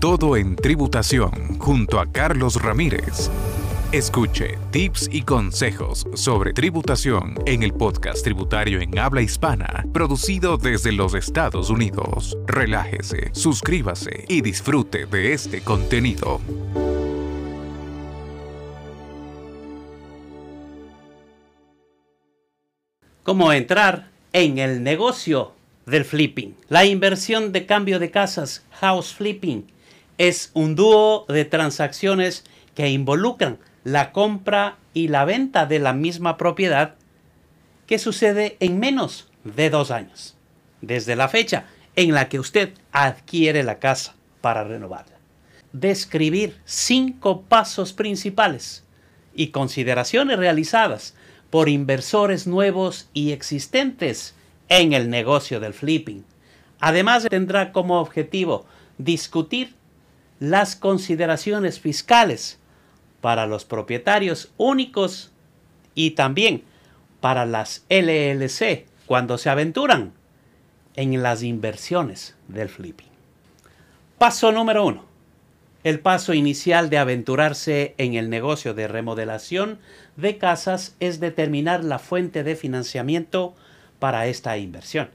todo en tributación junto a Carlos Ramírez. Escuche tips y consejos sobre tributación en el podcast tributario en habla hispana, producido desde los Estados Unidos. Relájese, suscríbase y disfrute de este contenido. ¿Cómo entrar en el negocio del flipping? La inversión de cambio de casas, house flipping, es un dúo de transacciones que involucran la compra y la venta de la misma propiedad que sucede en menos de dos años, desde la fecha en la que usted adquiere la casa para renovarla. Describir cinco pasos principales y consideraciones realizadas por inversores nuevos y existentes en el negocio del flipping. Además tendrá como objetivo discutir las consideraciones fiscales para los propietarios únicos y también para las LLC cuando se aventuran en las inversiones del flipping. Paso número uno. El paso inicial de aventurarse en el negocio de remodelación de casas es determinar la fuente de financiamiento para esta inversión.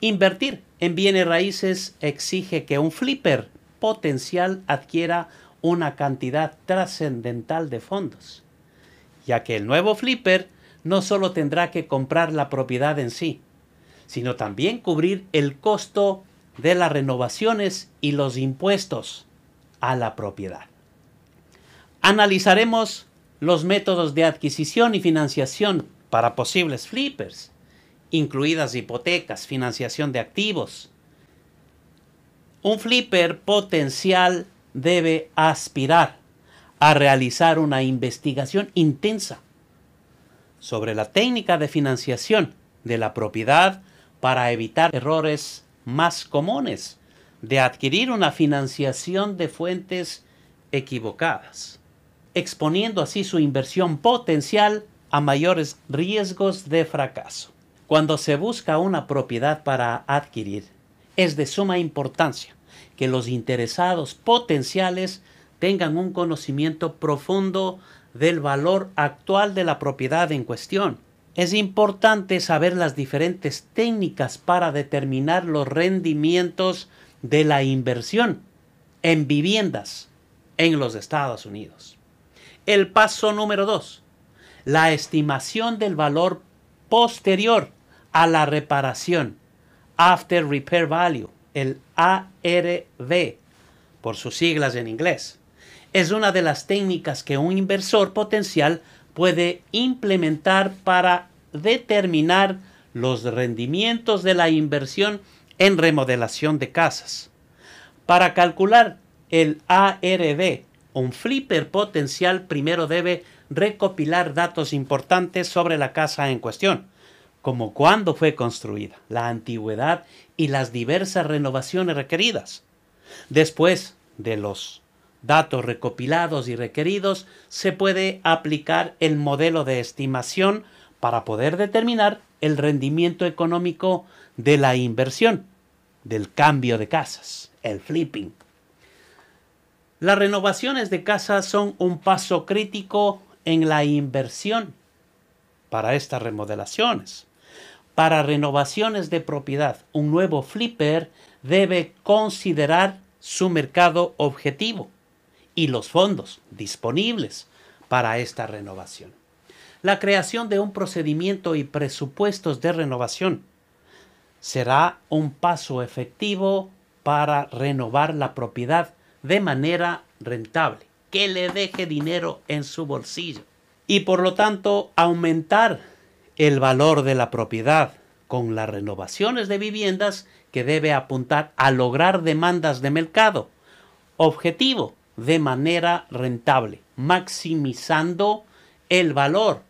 Invertir en bienes raíces exige que un flipper potencial adquiera una cantidad trascendental de fondos, ya que el nuevo flipper no solo tendrá que comprar la propiedad en sí, sino también cubrir el costo de las renovaciones y los impuestos a la propiedad. Analizaremos los métodos de adquisición y financiación para posibles flippers, incluidas hipotecas, financiación de activos. Un flipper potencial debe aspirar a realizar una investigación intensa sobre la técnica de financiación de la propiedad para evitar errores más comunes de adquirir una financiación de fuentes equivocadas, exponiendo así su inversión potencial a mayores riesgos de fracaso. Cuando se busca una propiedad para adquirir, es de suma importancia que los interesados potenciales tengan un conocimiento profundo del valor actual de la propiedad en cuestión. Es importante saber las diferentes técnicas para determinar los rendimientos de la inversión en viviendas en los Estados Unidos. El paso número dos, la estimación del valor posterior a la reparación, after repair value el ARV, por sus siglas en inglés. Es una de las técnicas que un inversor potencial puede implementar para determinar los rendimientos de la inversión en remodelación de casas. Para calcular el ARV, un flipper potencial primero debe recopilar datos importantes sobre la casa en cuestión como cuándo fue construida, la antigüedad y las diversas renovaciones requeridas. Después de los datos recopilados y requeridos, se puede aplicar el modelo de estimación para poder determinar el rendimiento económico de la inversión, del cambio de casas, el flipping. Las renovaciones de casas son un paso crítico en la inversión para estas remodelaciones. Para renovaciones de propiedad, un nuevo flipper debe considerar su mercado objetivo y los fondos disponibles para esta renovación. La creación de un procedimiento y presupuestos de renovación será un paso efectivo para renovar la propiedad de manera rentable, que le deje dinero en su bolsillo y por lo tanto aumentar el valor de la propiedad con las renovaciones de viviendas que debe apuntar a lograr demandas de mercado. Objetivo, de manera rentable, maximizando el valor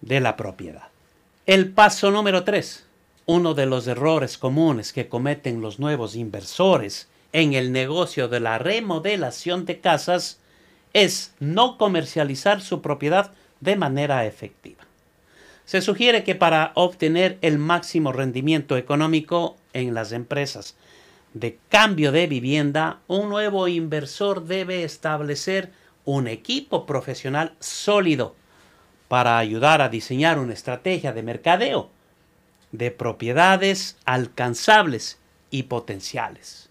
de la propiedad. El paso número 3. Uno de los errores comunes que cometen los nuevos inversores en el negocio de la remodelación de casas es no comercializar su propiedad de manera efectiva. Se sugiere que para obtener el máximo rendimiento económico en las empresas de cambio de vivienda, un nuevo inversor debe establecer un equipo profesional sólido para ayudar a diseñar una estrategia de mercadeo de propiedades alcanzables y potenciales.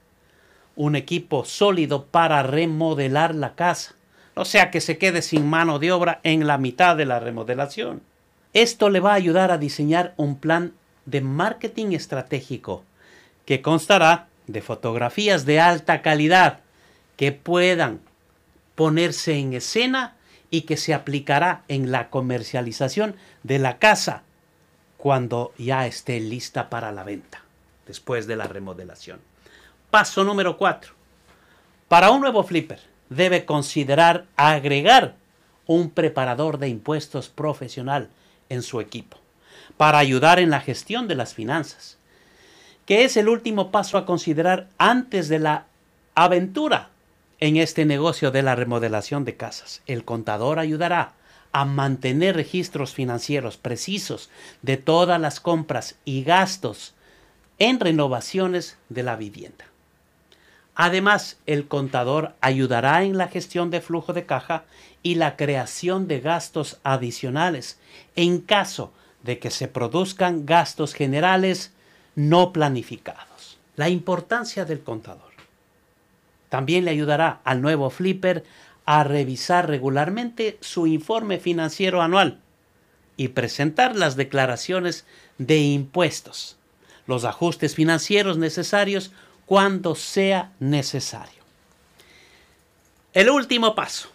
Un equipo sólido para remodelar la casa, o sea que se quede sin mano de obra en la mitad de la remodelación. Esto le va a ayudar a diseñar un plan de marketing estratégico que constará de fotografías de alta calidad que puedan ponerse en escena y que se aplicará en la comercialización de la casa cuando ya esté lista para la venta, después de la remodelación. Paso número 4. Para un nuevo flipper debe considerar agregar un preparador de impuestos profesional en su equipo para ayudar en la gestión de las finanzas, que es el último paso a considerar antes de la aventura en este negocio de la remodelación de casas. El contador ayudará a mantener registros financieros precisos de todas las compras y gastos en renovaciones de la vivienda. Además, el contador ayudará en la gestión de flujo de caja y la creación de gastos adicionales en caso de que se produzcan gastos generales no planificados. La importancia del contador. También le ayudará al nuevo flipper a revisar regularmente su informe financiero anual y presentar las declaraciones de impuestos, los ajustes financieros necesarios cuando sea necesario. El último paso,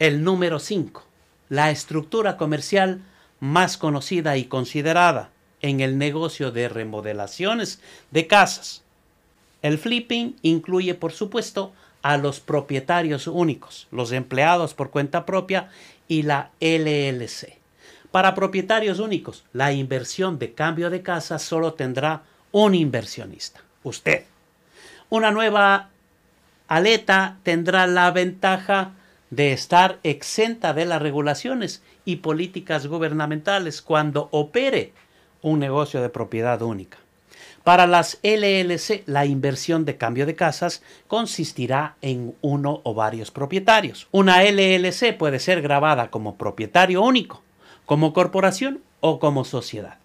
el número 5, la estructura comercial más conocida y considerada en el negocio de remodelaciones de casas. El flipping incluye, por supuesto, a los propietarios únicos, los empleados por cuenta propia y la LLC. Para propietarios únicos, la inversión de cambio de casa solo tendrá un inversionista, usted. Una nueva aleta tendrá la ventaja de estar exenta de las regulaciones y políticas gubernamentales cuando opere un negocio de propiedad única. Para las LLC, la inversión de cambio de casas consistirá en uno o varios propietarios. Una LLC puede ser grabada como propietario único, como corporación o como sociedad.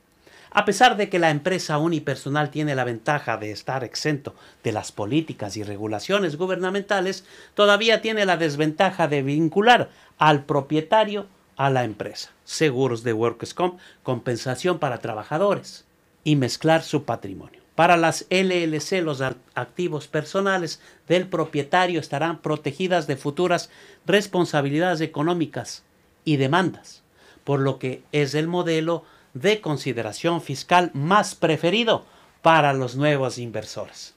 A pesar de que la empresa unipersonal tiene la ventaja de estar exento de las políticas y regulaciones gubernamentales, todavía tiene la desventaja de vincular al propietario a la empresa. Seguros de Workers Comp, compensación para trabajadores y mezclar su patrimonio. Para las LLC, los activos personales del propietario estarán protegidas de futuras responsabilidades económicas y demandas, por lo que es el modelo de consideración fiscal más preferido para los nuevos inversores.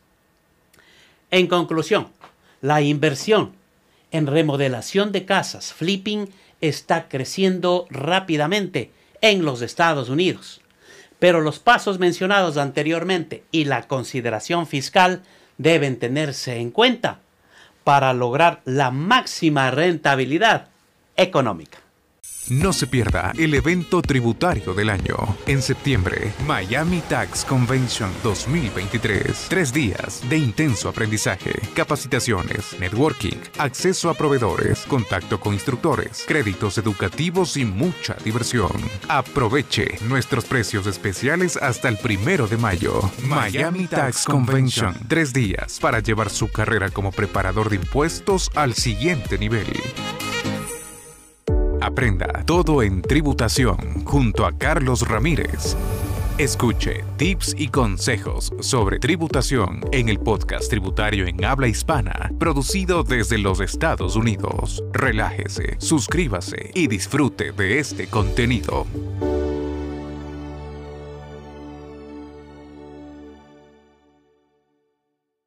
En conclusión, la inversión en remodelación de casas, flipping, está creciendo rápidamente en los Estados Unidos pero los pasos mencionados anteriormente y la consideración fiscal deben tenerse en cuenta para lograr la máxima rentabilidad económica. No se pierda el evento tributario del año. En septiembre, Miami Tax Convention 2023. Tres días de intenso aprendizaje, capacitaciones, networking, acceso a proveedores, contacto con instructores, créditos educativos y mucha diversión. Aproveche nuestros precios especiales hasta el primero de mayo. Miami Tax Convention. Tres días para llevar su carrera como preparador de impuestos al siguiente nivel. Aprenda todo en tributación junto a Carlos Ramírez. Escuche tips y consejos sobre tributación en el podcast tributario en habla hispana, producido desde los Estados Unidos. Relájese, suscríbase y disfrute de este contenido.